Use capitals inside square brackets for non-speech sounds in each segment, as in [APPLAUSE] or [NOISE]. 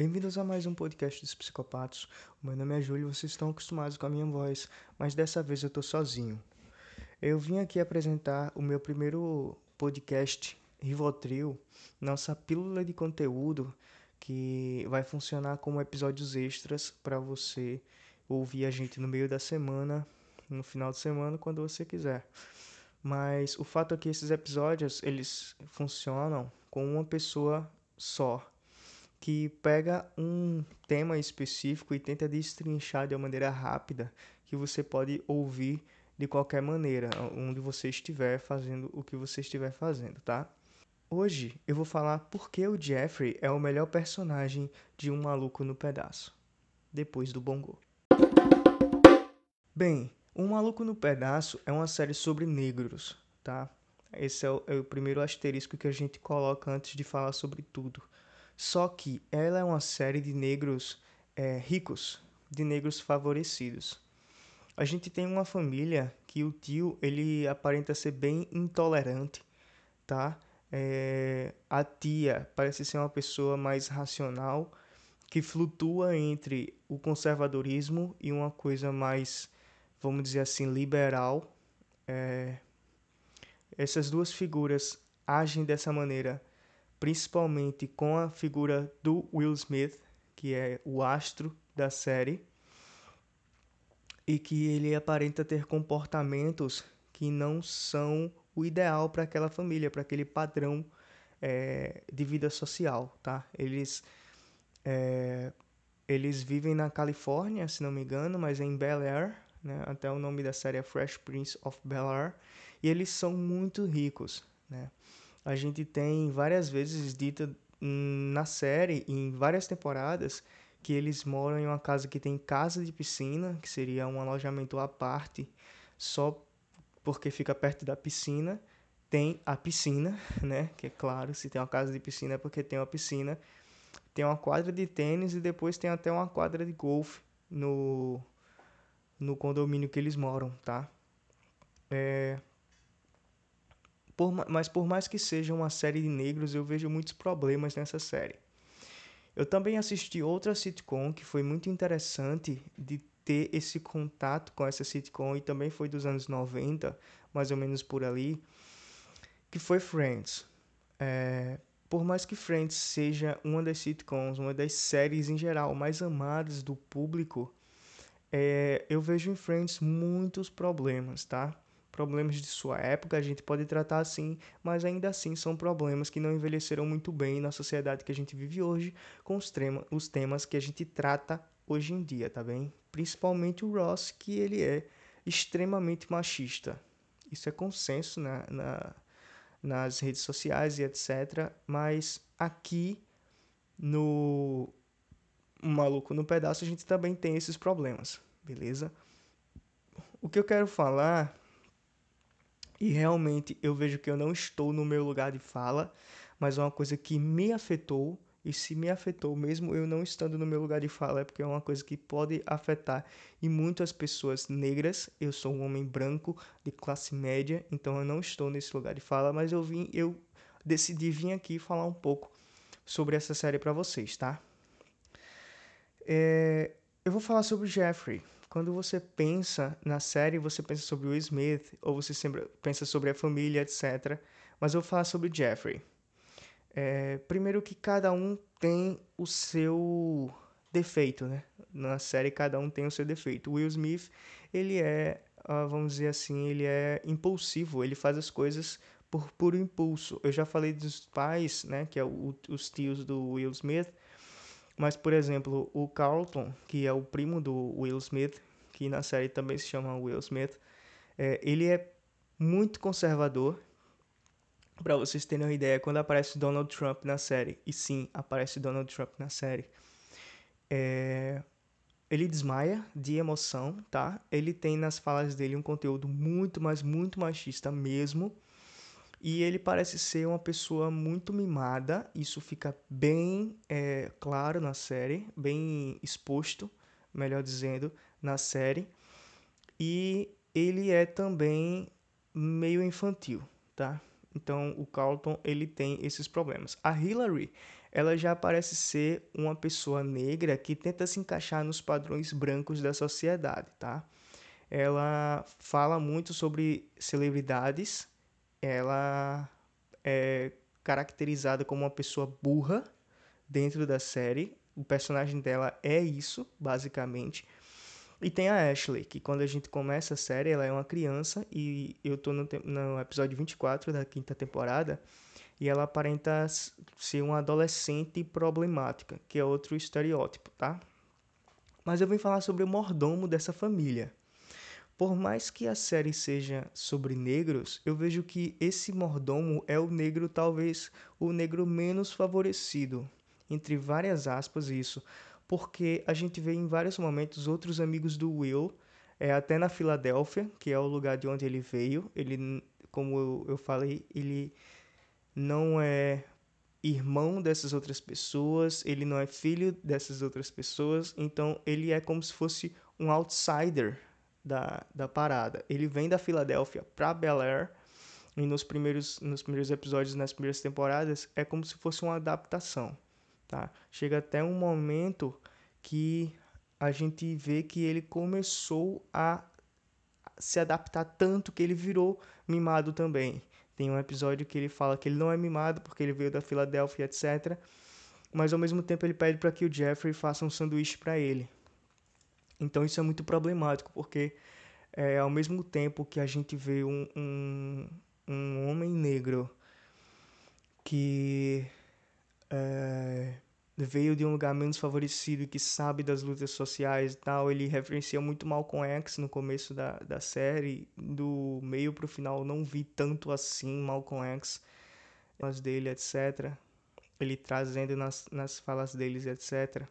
Bem-vindos a mais um podcast dos psicopatos. O meu nome é Júlio vocês estão acostumados com a minha voz, mas dessa vez eu tô sozinho. Eu vim aqui apresentar o meu primeiro podcast, Rivotril, nossa pílula de conteúdo que vai funcionar como episódios extras para você ouvir a gente no meio da semana, no final de semana, quando você quiser. Mas o fato é que esses episódios, eles funcionam com uma pessoa só, que pega um tema específico e tenta destrinchar de uma maneira rápida, que você pode ouvir de qualquer maneira, onde você estiver fazendo o que você estiver fazendo, tá? Hoje eu vou falar por que o Jeffrey é o melhor personagem de Um Maluco no Pedaço, depois do Bongo. Bem, Um Maluco no Pedaço é uma série sobre negros, tá? Esse é o, é o primeiro asterisco que a gente coloca antes de falar sobre tudo. Só que ela é uma série de negros é, ricos, de negros favorecidos. A gente tem uma família que o tio ele aparenta ser bem intolerante, tá? É, a tia parece ser uma pessoa mais racional que flutua entre o conservadorismo e uma coisa mais, vamos dizer assim, liberal. É, essas duas figuras agem dessa maneira principalmente com a figura do Will Smith, que é o astro da série, e que ele aparenta ter comportamentos que não são o ideal para aquela família, para aquele padrão é, de vida social, tá? Eles é, eles vivem na Califórnia, se não me engano, mas é em Bel Air, né? Até o nome da série é Fresh Prince of Bel Air, e eles são muito ricos, né? A gente tem várias vezes dita na série, em várias temporadas, que eles moram em uma casa que tem casa de piscina, que seria um alojamento à parte, só porque fica perto da piscina. Tem a piscina, [LAUGHS] né? Que é claro, se tem uma casa de piscina é porque tem uma piscina. Tem uma quadra de tênis e depois tem até uma quadra de golfe no, no condomínio que eles moram, tá? É, por, mas por mais que seja uma série de negros, eu vejo muitos problemas nessa série. Eu também assisti outra sitcom que foi muito interessante de ter esse contato com essa sitcom e também foi dos anos 90, mais ou menos por ali, que foi Friends. É, por mais que Friends seja uma das sitcoms, uma das séries em geral mais amadas do público, é, eu vejo em Friends muitos problemas, tá? Problemas de sua época a gente pode tratar assim, mas ainda assim são problemas que não envelheceram muito bem na sociedade que a gente vive hoje, com os, trema, os temas que a gente trata hoje em dia, tá bem? Principalmente o Ross, que ele é extremamente machista. Isso é consenso na, na, nas redes sociais e etc. Mas aqui no Maluco no Pedaço a gente também tem esses problemas, beleza? O que eu quero falar e realmente eu vejo que eu não estou no meu lugar de fala, mas é uma coisa que me afetou. E se me afetou, mesmo eu não estando no meu lugar de fala, é porque é uma coisa que pode afetar e muitas pessoas negras. Eu sou um homem branco de classe média, então eu não estou nesse lugar de fala, mas eu vim, eu decidi vir aqui falar um pouco sobre essa série para vocês, tá? É, eu vou falar sobre Jeffrey. Quando você pensa na série, você pensa sobre o Smith, ou você sempre pensa sobre a família, etc. Mas eu vou falar sobre Jeffrey. É, primeiro que cada um tem o seu defeito, né? Na série cada um tem o seu defeito. Will Smith, ele é, ah, vamos dizer assim, ele é impulsivo, ele faz as coisas por puro impulso. Eu já falei dos pais, né, que é o, os tios do Will Smith, mas, por exemplo, o Carlton, que é o primo do Will Smith, que na série também se chama Will Smith, é, ele é muito conservador. Para vocês terem uma ideia, quando aparece Donald Trump na série, e sim, aparece Donald Trump na série, é, ele desmaia de emoção, tá? Ele tem nas falas dele um conteúdo muito, mas muito machista mesmo. E ele parece ser uma pessoa muito mimada, isso fica bem é, claro na série, bem exposto, melhor dizendo, na série. E ele é também meio infantil, tá? Então o Carlton ele tem esses problemas. A Hillary ela já parece ser uma pessoa negra que tenta se encaixar nos padrões brancos da sociedade, tá? Ela fala muito sobre celebridades, ela é caracterizada como uma pessoa burra dentro da série. O personagem dela é isso, basicamente. E tem a Ashley, que quando a gente começa a série, ela é uma criança e eu tô no, no episódio 24 da quinta temporada e ela aparenta ser uma adolescente problemática, que é outro estereótipo, tá? Mas eu vim falar sobre o mordomo dessa família. Por mais que a série seja sobre negros, eu vejo que esse mordomo é o negro, talvez o negro menos favorecido, entre várias aspas, isso, porque a gente vê em vários momentos outros amigos do Will, é, até na Filadélfia, que é o lugar de onde ele veio. Ele, como eu, eu falei, ele não é irmão dessas outras pessoas, ele não é filho dessas outras pessoas, então ele é como se fosse um outsider da, da parada. Ele vem da Filadélfia para Bel Air e nos primeiros, nos primeiros episódios, nas primeiras temporadas, é como se fosse uma adaptação, tá? Chega até um momento que a gente vê que ele começou a se adaptar tanto que ele virou mimado também. Tem um episódio que ele fala que ele não é mimado porque ele veio da Filadélfia, etc. Mas ao mesmo tempo ele pede para que o Jeffrey faça um sanduíche para ele. Então isso é muito problemático, porque é, ao mesmo tempo que a gente vê um, um, um homem negro que é, veio de um lugar menos favorecido, que sabe das lutas sociais e tal, ele referencia muito Malcolm X no começo da, da série, do meio pro final não vi tanto assim Malcolm X, as dele, etc. Ele trazendo nas, nas falas deles, etc.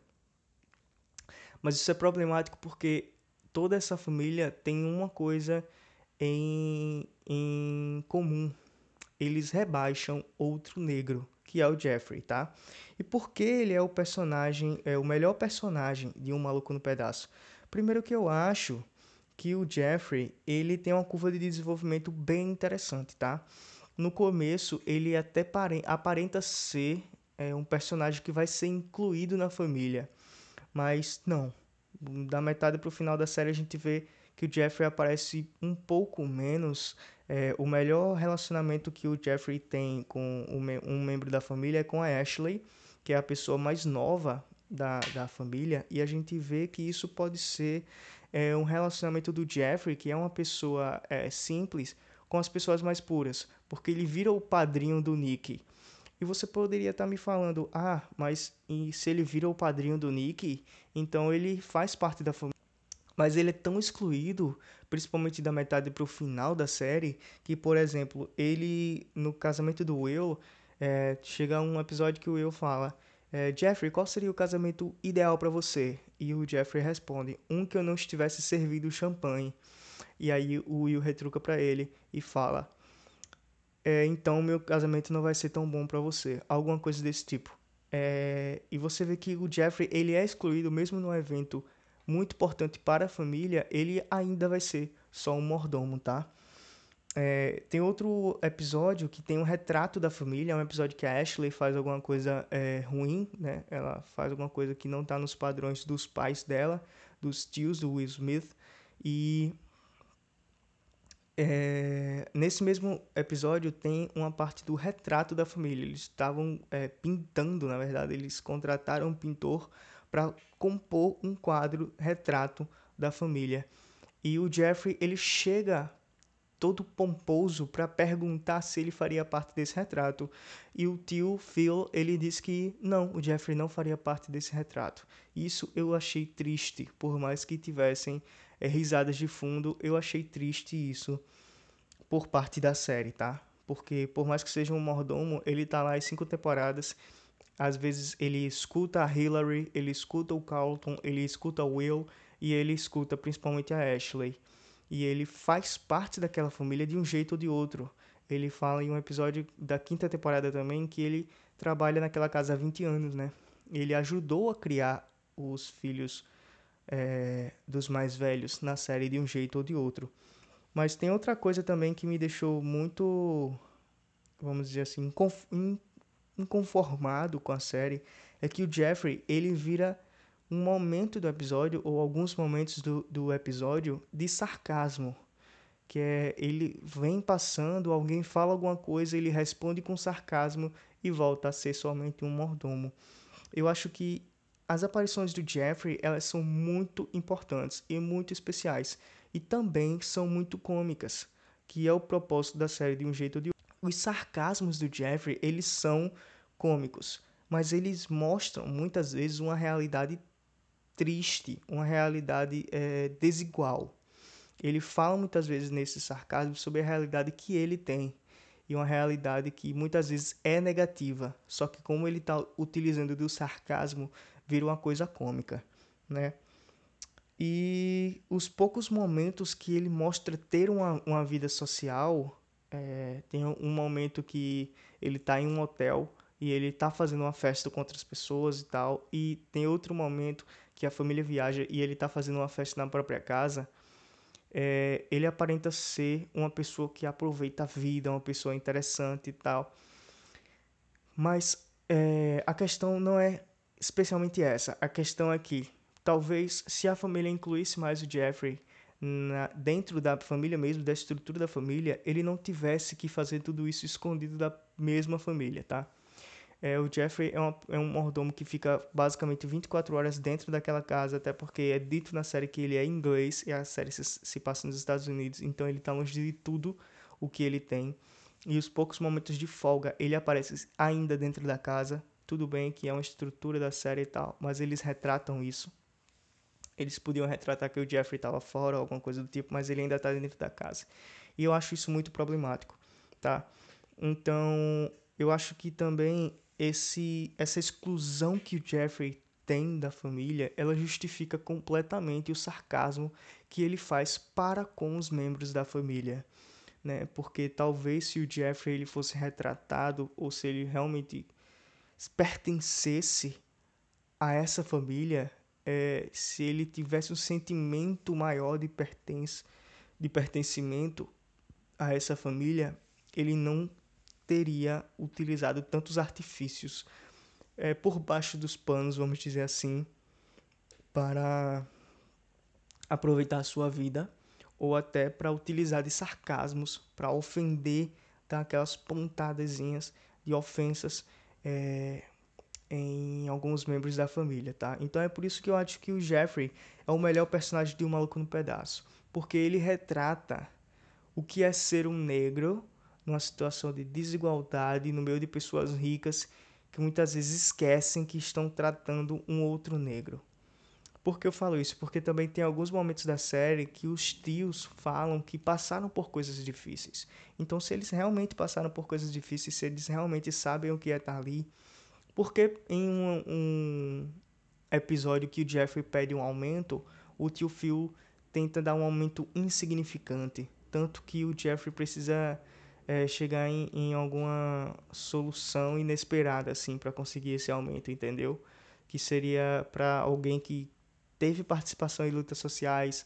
Mas isso é problemático porque toda essa família tem uma coisa em, em comum. Eles rebaixam outro negro, que é o Jeffrey, tá? E por que ele é o personagem, é o melhor personagem de Um Maluco no Pedaço? Primeiro que eu acho que o Jeffrey, ele tem uma curva de desenvolvimento bem interessante, tá? No começo, ele até aparenta ser é, um personagem que vai ser incluído na família. Mas não. Da metade para o final da série a gente vê que o Jeffrey aparece um pouco menos. É, o melhor relacionamento que o Jeffrey tem com um membro da família é com a Ashley, que é a pessoa mais nova da, da família, e a gente vê que isso pode ser é, um relacionamento do Jeffrey, que é uma pessoa é, simples, com as pessoas mais puras, porque ele vira o padrinho do Nick. E você poderia estar tá me falando, ah, mas se ele vira o padrinho do Nick, então ele faz parte da família. Mas ele é tão excluído, principalmente da metade para o final da série, que, por exemplo, ele, no casamento do Will, é, chega um episódio que o Will fala: é, Jeffrey, qual seria o casamento ideal para você? E o Jeffrey responde: um que eu não estivesse servido champanhe. E aí o Will retruca para ele e fala: é, então meu casamento não vai ser tão bom para você. Alguma coisa desse tipo. É, e você vê que o Jeffrey ele é excluído mesmo num evento muito importante para a família, ele ainda vai ser só um mordomo, tá? É, tem outro episódio que tem um retrato da família, é um episódio que a Ashley faz alguma coisa é, ruim, né? Ela faz alguma coisa que não está nos padrões dos pais dela, dos tios do Will Smith, e é, nesse mesmo episódio tem uma parte do retrato da família. Eles estavam é, pintando, na verdade, eles contrataram um pintor para compor um quadro retrato da família. E o Jeffrey ele chega todo pomposo para perguntar se ele faria parte desse retrato. E o tio Phil ele disse que não, o Jeffrey não faria parte desse retrato. Isso eu achei triste, por mais que tivessem é, risadas de fundo, eu achei triste isso por parte da série, tá? Porque por mais que seja um mordomo, ele tá lá em cinco temporadas. Às vezes ele escuta a Hillary, ele escuta o Carlton, ele escuta o Will e ele escuta principalmente a Ashley. E ele faz parte daquela família de um jeito ou de outro. Ele fala em um episódio da quinta temporada também que ele trabalha naquela casa há 20 anos, né? Ele ajudou a criar os filhos é, dos mais velhos na série de um jeito ou de outro. Mas tem outra coisa também que me deixou muito, vamos dizer assim, inconformado com a série é que o Jeffrey, ele vira um momento do episódio, ou alguns momentos do, do episódio, de sarcasmo. Que é ele vem passando, alguém fala alguma coisa, ele responde com sarcasmo e volta a ser somente um mordomo. Eu acho que as aparições do Jeffrey, elas são muito importantes e muito especiais. E também são muito cômicas, que é o propósito da série de um jeito ou de outro. Os sarcasmos do Jeffrey, eles são cômicos, mas eles mostram muitas vezes uma realidade triste, uma realidade é, desigual. Ele fala muitas vezes nesse sarcasmo sobre a realidade que ele tem e uma realidade que muitas vezes é negativa, só que como ele está utilizando do sarcasmo, vira uma coisa cômica, né? E os poucos momentos que ele mostra ter uma, uma vida social, é, tem um momento que ele está em um hotel e ele está fazendo uma festa com outras pessoas e tal, e tem outro momento que a família viaja e ele está fazendo uma festa na própria casa, é, ele aparenta ser uma pessoa que aproveita a vida, uma pessoa interessante e tal. Mas é, a questão não é especialmente essa. A questão é que talvez se a família incluísse mais o Jeffrey na, dentro da família mesmo, da estrutura da família, ele não tivesse que fazer tudo isso escondido da mesma família, tá? É, o Jeffrey é, uma, é, um mordomo que fica basicamente 24 horas dentro daquela casa, até porque é dito na série que ele é inglês e a série se, se passa nos Estados Unidos, então ele está longe de tudo o que ele tem. E os poucos momentos de folga ele aparece ainda dentro da casa. Tudo bem que é uma estrutura da série e tal, mas eles retratam isso. Eles podiam retratar que o Jeffrey estava fora ou alguma coisa do tipo, mas ele ainda está dentro da casa. E eu acho isso muito problemático, tá? Então, eu acho que também esse essa exclusão que o Jeffrey tem da família, ela justifica completamente o sarcasmo que ele faz para com os membros da família, né? Porque talvez se o Jeffrey ele fosse retratado ou se ele realmente pertencesse a essa família, é, se ele tivesse um sentimento maior de pertence, de pertencimento a essa família, ele não teria utilizado tantos artifícios é, por baixo dos panos, vamos dizer assim, para aproveitar a sua vida ou até para utilizar de sarcasmos para ofender, dar aquelas pontadazinhas de ofensas é, em alguns membros da família, tá? Então é por isso que eu acho que o Jeffrey é o melhor personagem de Um Maluco no Pedaço, porque ele retrata o que é ser um negro numa situação de desigualdade no meio de pessoas ricas que muitas vezes esquecem que estão tratando um outro negro. Por que eu falo isso? Porque também tem alguns momentos da série que os tios falam que passaram por coisas difíceis. Então, se eles realmente passaram por coisas difíceis, se eles realmente sabem o que é estar ali. Porque em um, um episódio que o Jeffrey pede um aumento, o tio Phil tenta dar um aumento insignificante. Tanto que o Jeffrey precisa é, chegar em, em alguma solução inesperada assim para conseguir esse aumento, entendeu? Que seria para alguém que teve participação em lutas sociais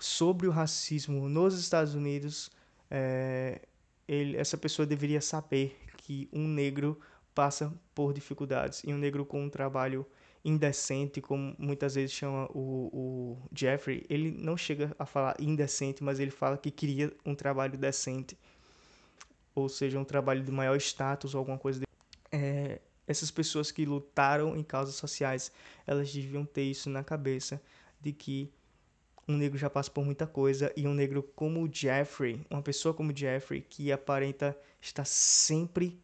sobre o racismo nos Estados Unidos, é, ele, essa pessoa deveria saber que um negro passa por dificuldades e um negro com um trabalho indecente, como muitas vezes chama o, o Jeffrey, ele não chega a falar indecente, mas ele fala que queria um trabalho decente ou seja, um trabalho de maior status ou alguma coisa. Essas pessoas que lutaram em causas sociais, elas deviam ter isso na cabeça de que um negro já passa por muita coisa e um negro como o Jeffrey, uma pessoa como o Jeffrey que aparenta estar sempre,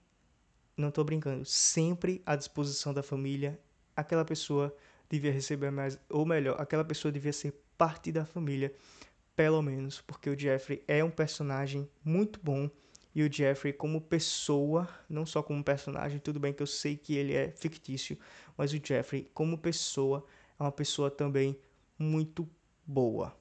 não estou brincando, sempre à disposição da família, aquela pessoa devia receber mais, ou melhor, aquela pessoa devia ser parte da família, pelo menos, porque o Jeffrey é um personagem muito bom e o Jeffrey como pessoa, não só como personagem, tudo bem que eu sei que ele é fictício, mas o Jeffrey como pessoa é uma pessoa também muito boa.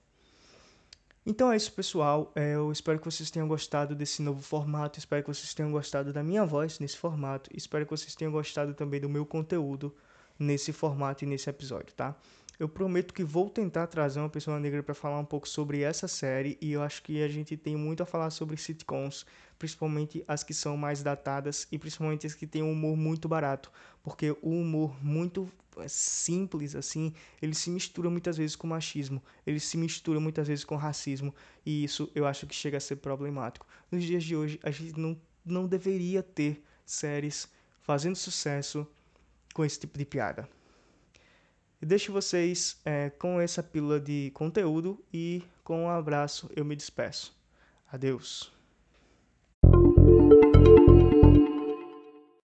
Então é isso, pessoal. É, eu espero que vocês tenham gostado desse novo formato. Espero que vocês tenham gostado da minha voz nesse formato. Espero que vocês tenham gostado também do meu conteúdo nesse formato e nesse episódio, tá? Eu prometo que vou tentar trazer uma pessoa negra para falar um pouco sobre essa série e eu acho que a gente tem muito a falar sobre sitcoms, principalmente as que são mais datadas e principalmente as que têm um humor muito barato, porque o humor muito é, simples assim, ele se mistura muitas vezes com machismo, ele se mistura muitas vezes com racismo e isso eu acho que chega a ser problemático. Nos dias de hoje a gente não, não deveria ter séries fazendo sucesso com esse tipo de piada. E deixo vocês é, com essa pílula de conteúdo e com um abraço eu me despeço. Adeus.